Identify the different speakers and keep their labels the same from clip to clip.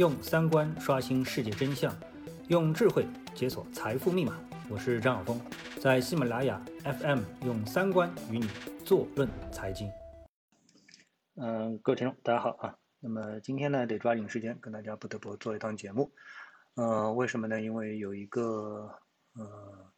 Speaker 1: 用三观刷新世界真相，用智慧解锁财富密码。我是张晓峰，在喜马拉雅 FM 用三观与你坐论财经。嗯，各位听众，大家好啊。那么今天呢，得抓紧时间跟大家不得不做一档节目。呃，为什么呢？因为有一个呃。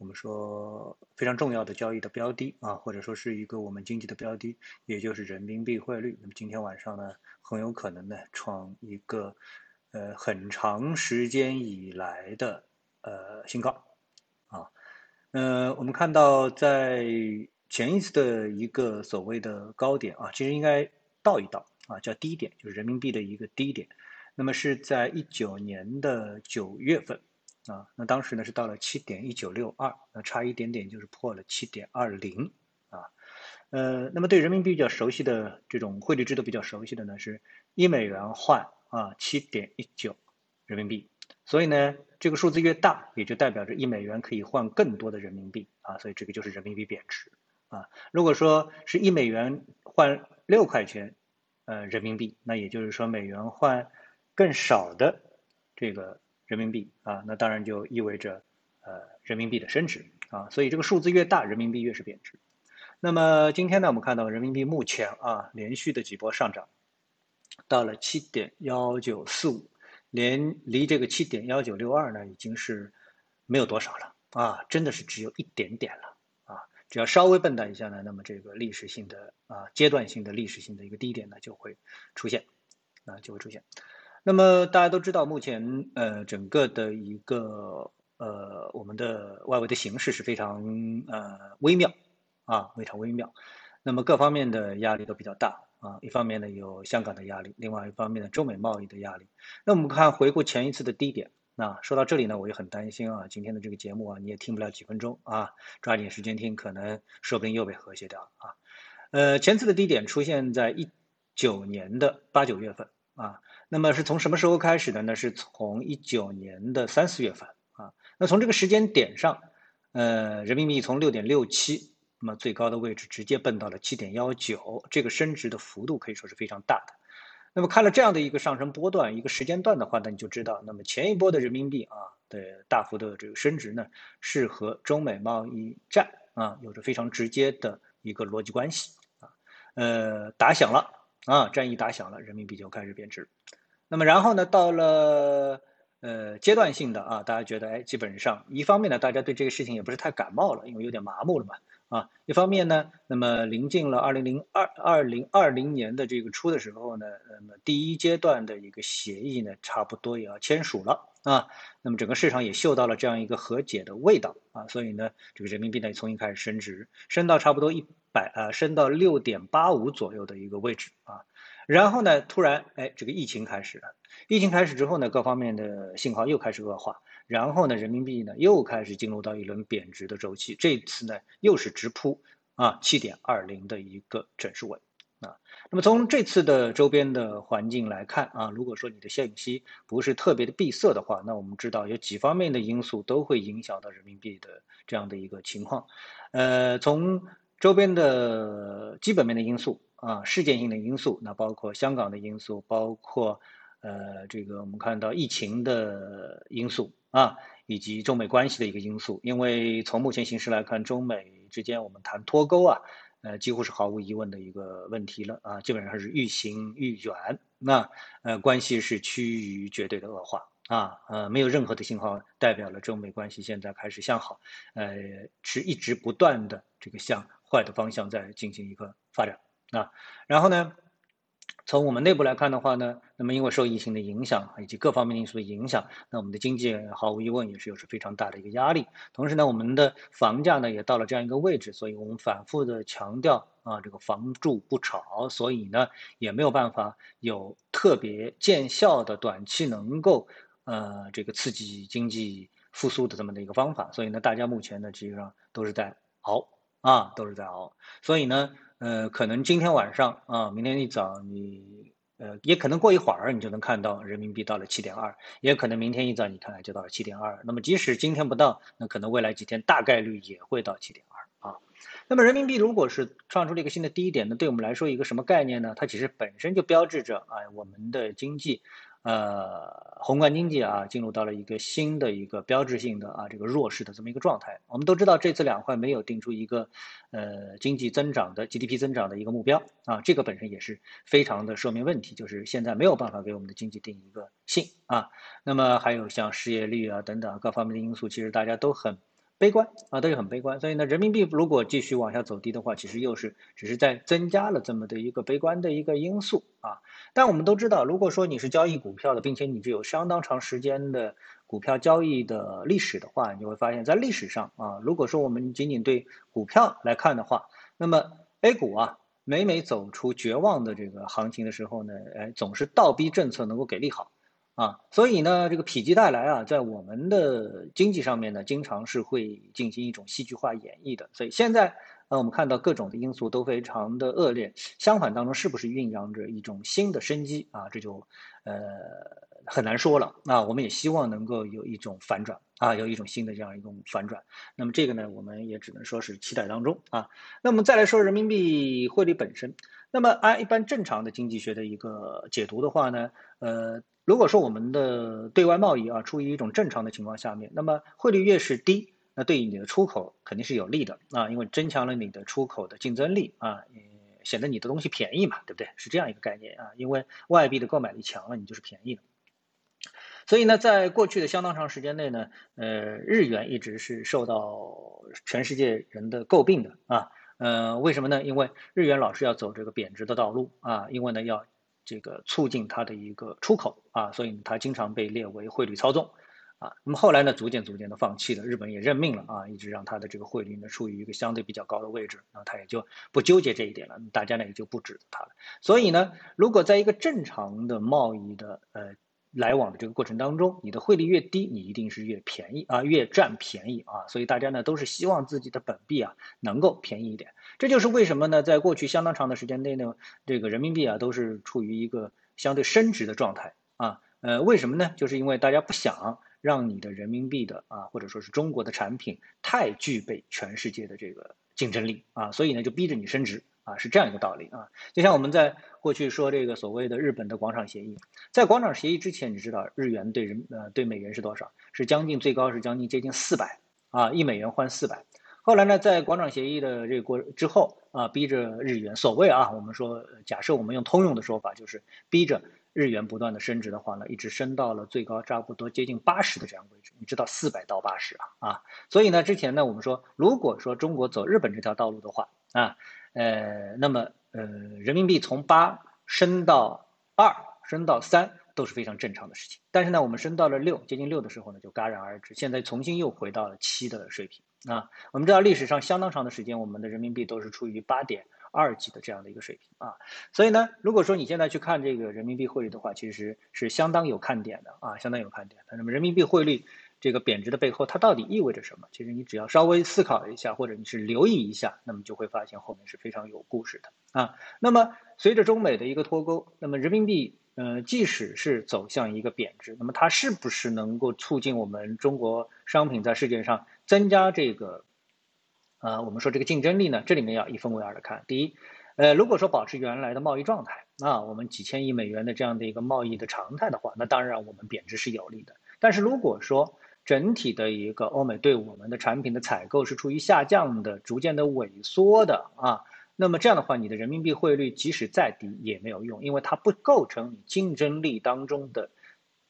Speaker 1: 我们说非常重要的交易的标的啊，或者说是一个我们经济的标的，也就是人民币汇率。那么今天晚上呢，很有可能呢创一个呃很长时间以来的呃新高啊。呃，我们看到在前一次的一个所谓的高点啊，其实应该倒一倒啊，叫低点，就是人民币的一个低点。那么是在一九年的九月份。啊，那当时呢是到了七点一九六二，那差一点点就是破了七点二零啊。呃，那么对人民币比较熟悉的这种汇率制度比较熟悉的呢，是一美元换啊七点一九人民币。所以呢，这个数字越大，也就代表着一美元可以换更多的人民币啊，所以这个就是人民币贬值啊。如果说是一美元换六块钱呃人民币，那也就是说美元换更少的这个。人民币啊，那当然就意味着，呃，人民币的升值啊，所以这个数字越大，人民币越是贬值。那么今天呢，我们看到人民币目前啊，连续的几波上涨，到了七点幺九四五，连离这个七点幺九六二呢，已经是没有多少了啊，真的是只有一点点了啊，只要稍微笨蛋一下呢，那么这个历史性的啊，阶段性的历史性的一个低点呢，就会出现啊，就会出现。那么大家都知道，目前呃整个的一个呃我们的外围的形势是非常呃微妙啊，非常微妙。那么各方面的压力都比较大啊，一方面呢有香港的压力，另外一方面呢中美贸易的压力。那我们看回顾前一次的低点，那说到这里呢，我也很担心啊，今天的这个节目啊你也听不了几分钟啊，抓紧时间听，可能说不定又被和谐掉啊。呃，前次的低点出现在一九年的八九月份啊。那么是从什么时候开始的呢？是从一九年的三四月份啊。那从这个时间点上，呃，人民币从六点六七，那么最高的位置直接奔到了七点幺九，这个升值的幅度可以说是非常大的。那么看了这样的一个上升波段，一个时间段的话，那你就知道，那么前一波的人民币啊的大幅的这个升值呢，是和中美贸易战啊有着非常直接的一个逻辑关系啊。呃，打响了啊，战役打响了，人民币就开始贬值。那么然后呢，到了呃阶段性的啊，大家觉得哎，基本上一方面呢，大家对这个事情也不是太感冒了，因为有点麻木了嘛啊。一方面呢，那么临近了二零零二二零二零年的这个初的时候呢，那么第一阶段的一个协议呢，差不多也要签署了啊。那么整个市场也嗅到了这样一个和解的味道啊，所以呢，这个人民币呢重新开始升值，升到差不多一百啊，升到六点八五左右的一个位置啊。然后呢，突然，哎，这个疫情开始了。疫情开始之后呢，各方面的信号又开始恶化。然后呢，人民币呢又开始进入到一轮贬值的周期。这次呢，又是直扑啊七点二零的一个整数位啊。那么从这次的周边的环境来看啊，如果说你的信息不是特别的闭塞的话，那我们知道有几方面的因素都会影响到人民币的这样的一个情况。呃，从周边的基本面的因素。啊，事件性的因素，那包括香港的因素，包括呃，这个我们看到疫情的因素啊，以及中美关系的一个因素。因为从目前形势来看，中美之间我们谈脱钩啊，呃，几乎是毫无疑问的一个问题了啊，基本上是愈行愈远，那呃，关系是趋于绝对的恶化啊，呃，没有任何的信号代表了中美关系现在开始向好，呃，是一直不断的这个向坏的方向在进行一个发展。啊，然后呢，从我们内部来看的话呢，那么因为受疫情的影响以及各方面因素的影响，那我们的经济毫无疑问也是有着非常大的一个压力。同时呢，我们的房价呢也到了这样一个位置，所以我们反复的强调啊，这个房住不炒，所以呢也没有办法有特别见效的短期能够呃这个刺激经济复苏的这么的一个方法。所以呢，大家目前呢实际上都是在熬啊，都是在熬。所以呢。呃，可能今天晚上啊，明天一早你，呃，也可能过一会儿你就能看到人民币到了七点二，也可能明天一早你看看就到了七点二。那么即使今天不到，那可能未来几天大概率也会到七点二啊。那么人民币如果是创出了一个新的低点，那对我们来说一个什么概念呢？它其实本身就标志着啊，我们的经济呃，宏观经济啊，进入到了一个新的一个标志性的啊这个弱势的这么一个状态。我们都知道，这次两会没有定出一个呃经济增长的 GDP 增长的一个目标啊，这个本身也是非常的说明问题，就是现在没有办法给我们的经济定一个性啊。那么还有像失业率啊等等各方面的因素，其实大家都很。悲观啊，都是很悲观，所以呢，人民币如果继续往下走低的话，其实又是只是在增加了这么的一个悲观的一个因素啊。但我们都知道，如果说你是交易股票的，并且你具有相当长时间的股票交易的历史的话，你会发现在历史上啊，如果说我们仅仅对股票来看的话，那么 A 股啊，每每走出绝望的这个行情的时候呢，哎，总是倒逼政策能够给利好。啊，所以呢，这个否极泰来啊，在我们的经济上面呢，经常是会进行一种戏剧化演绎的。所以现在，呃，我们看到各种的因素都非常的恶劣，相反当中是不是酝酿着一种新的生机啊？这就，呃，很难说了。那我们也希望能够有一种反转啊，有一种新的这样一种反转。那么这个呢，我们也只能说是期待当中啊。那么再来说人民币汇率本身，那么按一般正常的经济学的一个解读的话呢，呃。如果说我们的对外贸易啊处于一种正常的情况下面，那么汇率越是低，那对于你的出口肯定是有利的啊，因为增强了你的出口的竞争力啊，显得你的东西便宜嘛，对不对？是这样一个概念啊，因为外币的购买力强了，你就是便宜的。所以呢，在过去的相当长时间内呢，呃，日元一直是受到全世界人的诟病的啊，呃，为什么呢？因为日元老是要走这个贬值的道路啊，因为呢要。这个促进它的一个出口啊，所以它经常被列为汇率操纵啊。那么后来呢，逐渐逐渐的放弃了，日本也认命了啊，一直让它的这个汇率呢处于一个相对比较高的位置，那它也就不纠结这一点了，大家呢也就不指责它了。所以呢，如果在一个正常的贸易的呃来往的这个过程当中，你的汇率越低，你一定是越便宜啊，越占便宜啊。所以大家呢都是希望自己的本币啊能够便宜一点。这就是为什么呢？在过去相当长的时间内呢，这个人民币啊都是处于一个相对升值的状态啊。呃，为什么呢？就是因为大家不想让你的人民币的啊，或者说是中国的产品太具备全世界的这个竞争力啊，所以呢就逼着你升值啊，是这样一个道理啊。就像我们在过去说这个所谓的日本的广场协议，在广场协议之前，你知道日元对人呃对美元是多少？是将近最高是将近接近四百啊，一美元换四百。后来呢，在广场协议的这个过之后啊，逼着日元，所谓啊，我们说假设我们用通用的说法，就是逼着日元不断的升值的话呢，一直升到了最高差不多接近八十的这样位置。你知道四百到八十啊啊，所以呢，之前呢，我们说如果说中国走日本这条道路的话啊，呃，那么呃，人民币从八升到二，升到三都是非常正常的事情。但是呢，我们升到了六，接近六的时候呢，就戛然而止，现在重新又回到了七的水平。啊，我们知道历史上相当长的时间，我们的人民币都是处于八点二几的这样的一个水平啊，所以呢，如果说你现在去看这个人民币汇率的话，其实是相当有看点的啊，相当有看点的。那么人民币汇率这个贬值的背后，它到底意味着什么？其实你只要稍微思考一下，或者你是留意一下，那么就会发现后面是非常有故事的啊。那么随着中美的一个脱钩，那么人民币。呃，即使是走向一个贬值，那么它是不是能够促进我们中国商品在世界上增加这个，呃，我们说这个竞争力呢？这里面要一分为二的看。第一，呃，如果说保持原来的贸易状态，那我们几千亿美元的这样的一个贸易的常态的话，那当然我们贬值是有利的。但是如果说整体的一个欧美对我们的产品的采购是处于下降的、逐渐的萎缩的啊。那么这样的话，你的人民币汇率即使再低也没有用，因为它不构成你竞争力当中的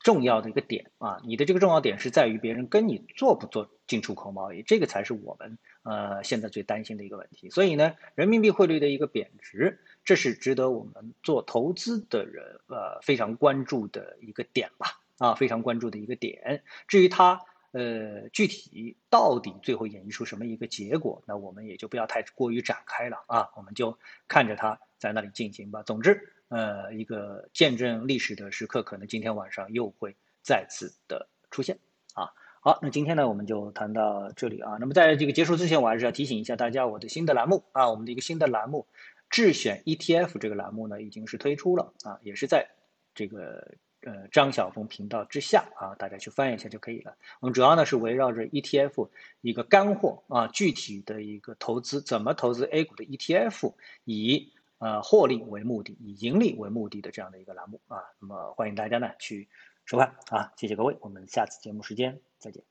Speaker 1: 重要的一个点啊。你的这个重要点是在于别人跟你做不做进出口贸易，这个才是我们呃现在最担心的一个问题。所以呢，人民币汇率的一个贬值，这是值得我们做投资的人呃非常关注的一个点吧啊，非常关注的一个点。至于它。呃，具体到底最后演绎出什么一个结果，那我们也就不要太过于展开了啊，我们就看着它在那里进行吧。总之，呃，一个见证历史的时刻，可能今天晚上又会再次的出现啊。好，那今天呢，我们就谈到这里啊。那么在这个结束之前，我还是要提醒一下大家，我的新的栏目啊，我们的一个新的栏目——智选 ETF 这个栏目呢，已经是推出了啊，也是在这个。呃，张晓峰频道之下啊，大家去翻一下就可以了。我们主要呢是围绕着 ETF 一个干货啊，具体的一个投资怎么投资 A 股的 ETF，以呃获利为目的、以盈利为目的的这样的一个栏目啊。那么欢迎大家呢去收看啊，谢谢各位，我们下次节目时间再见。